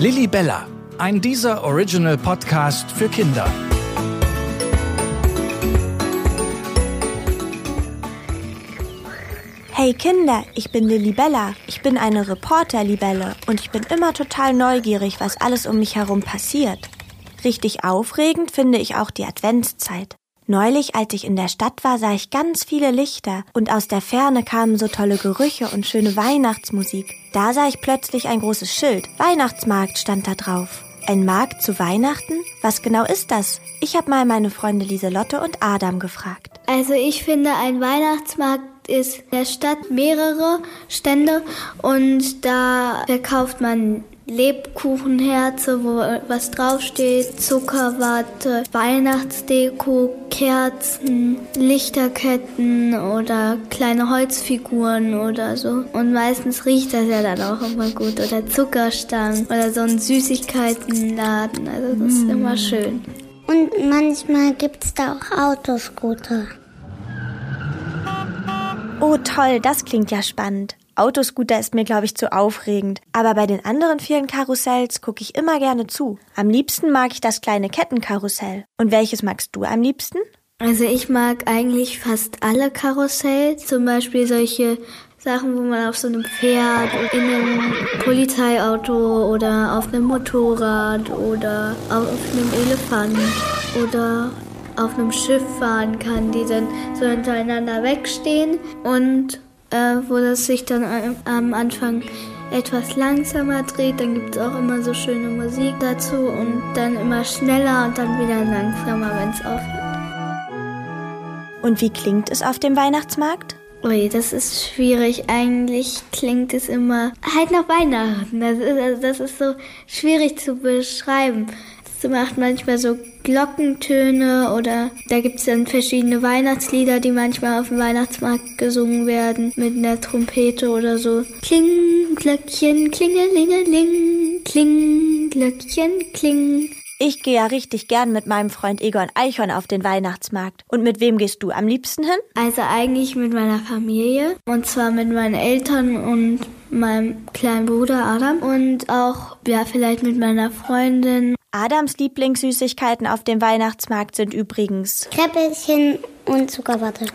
Lilly Bella, ein dieser Original Podcast für Kinder. Hey Kinder, ich bin Lilly Bella. Ich bin eine Reporter-Libelle und ich bin immer total neugierig, was alles um mich herum passiert. Richtig aufregend finde ich auch die Adventszeit. Neulich, als ich in der Stadt war, sah ich ganz viele Lichter und aus der Ferne kamen so tolle Gerüche und schöne Weihnachtsmusik. Da sah ich plötzlich ein großes Schild. Weihnachtsmarkt stand da drauf. Ein Markt zu Weihnachten? Was genau ist das? Ich habe mal meine Freunde Lieselotte und Adam gefragt. Also ich finde, ein Weihnachtsmarkt ist in der Stadt mehrere Stände und da verkauft man Lebkuchenherze, wo was draufsteht, Zuckerwatte, Weihnachtsdeko, Kerzen, Lichterketten oder kleine Holzfiguren oder so. Und meistens riecht das ja dann auch immer gut. Oder Zuckerstangen oder so ein Süßigkeitenladen. Also das ist mm. immer schön. Und manchmal gibt es da auch Autoscooter. Oh toll, das klingt ja spannend. Autoscooter ist mir, glaube ich, zu aufregend. Aber bei den anderen vielen Karussells gucke ich immer gerne zu. Am liebsten mag ich das kleine Kettenkarussell. Und welches magst du am liebsten? Also ich mag eigentlich fast alle Karussells. Zum Beispiel solche Sachen, wo man auf so einem Pferd, in einem Polizeiauto oder auf einem Motorrad oder auf einem Elefant oder auf einem Schiff fahren kann, die dann so hintereinander wegstehen und äh, wo das sich dann am Anfang etwas langsamer dreht. Dann gibt es auch immer so schöne Musik dazu und dann immer schneller und dann wieder langsamer, wenn es aufhört. Und wie klingt es auf dem Weihnachtsmarkt? Ui, das ist schwierig. Eigentlich klingt es immer halt nach Weihnachten. Das ist, also das ist so schwierig zu beschreiben. Sie macht manchmal so Glockentöne oder da gibt es dann verschiedene Weihnachtslieder, die manchmal auf dem Weihnachtsmarkt gesungen werden mit einer Trompete oder so. Kling, Glöckchen, klingelingeling, kling, Glöckchen, kling. Ich gehe ja richtig gern mit meinem Freund Egon Eichhorn auf den Weihnachtsmarkt. Und mit wem gehst du am liebsten hin? Also eigentlich mit meiner Familie. Und zwar mit meinen Eltern und meinem kleinen Bruder Adam. Und auch, ja, vielleicht mit meiner Freundin Adams Lieblingssüßigkeiten auf dem Weihnachtsmarkt sind übrigens Kräppelchen und Zuckerwatte.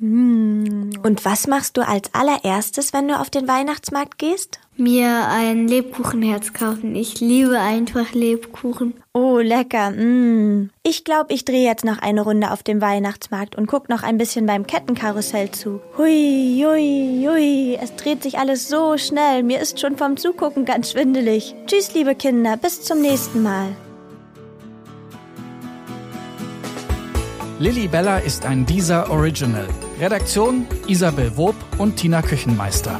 Hm. Und was machst du als allererstes, wenn du auf den Weihnachtsmarkt gehst? Mir ein Lebkuchenherz kaufen. Ich liebe einfach Lebkuchen. Oh, lecker. Mm. Ich glaube, ich drehe jetzt noch eine Runde auf dem Weihnachtsmarkt und guck noch ein bisschen beim Kettenkarussell zu. Hui, hui, hui. Es dreht sich alles so schnell. Mir ist schon vom Zugucken ganz schwindelig. Tschüss, liebe Kinder. Bis zum nächsten Mal. Lilly Bella ist ein dieser Original. Redaktion Isabel Wob und Tina Küchenmeister.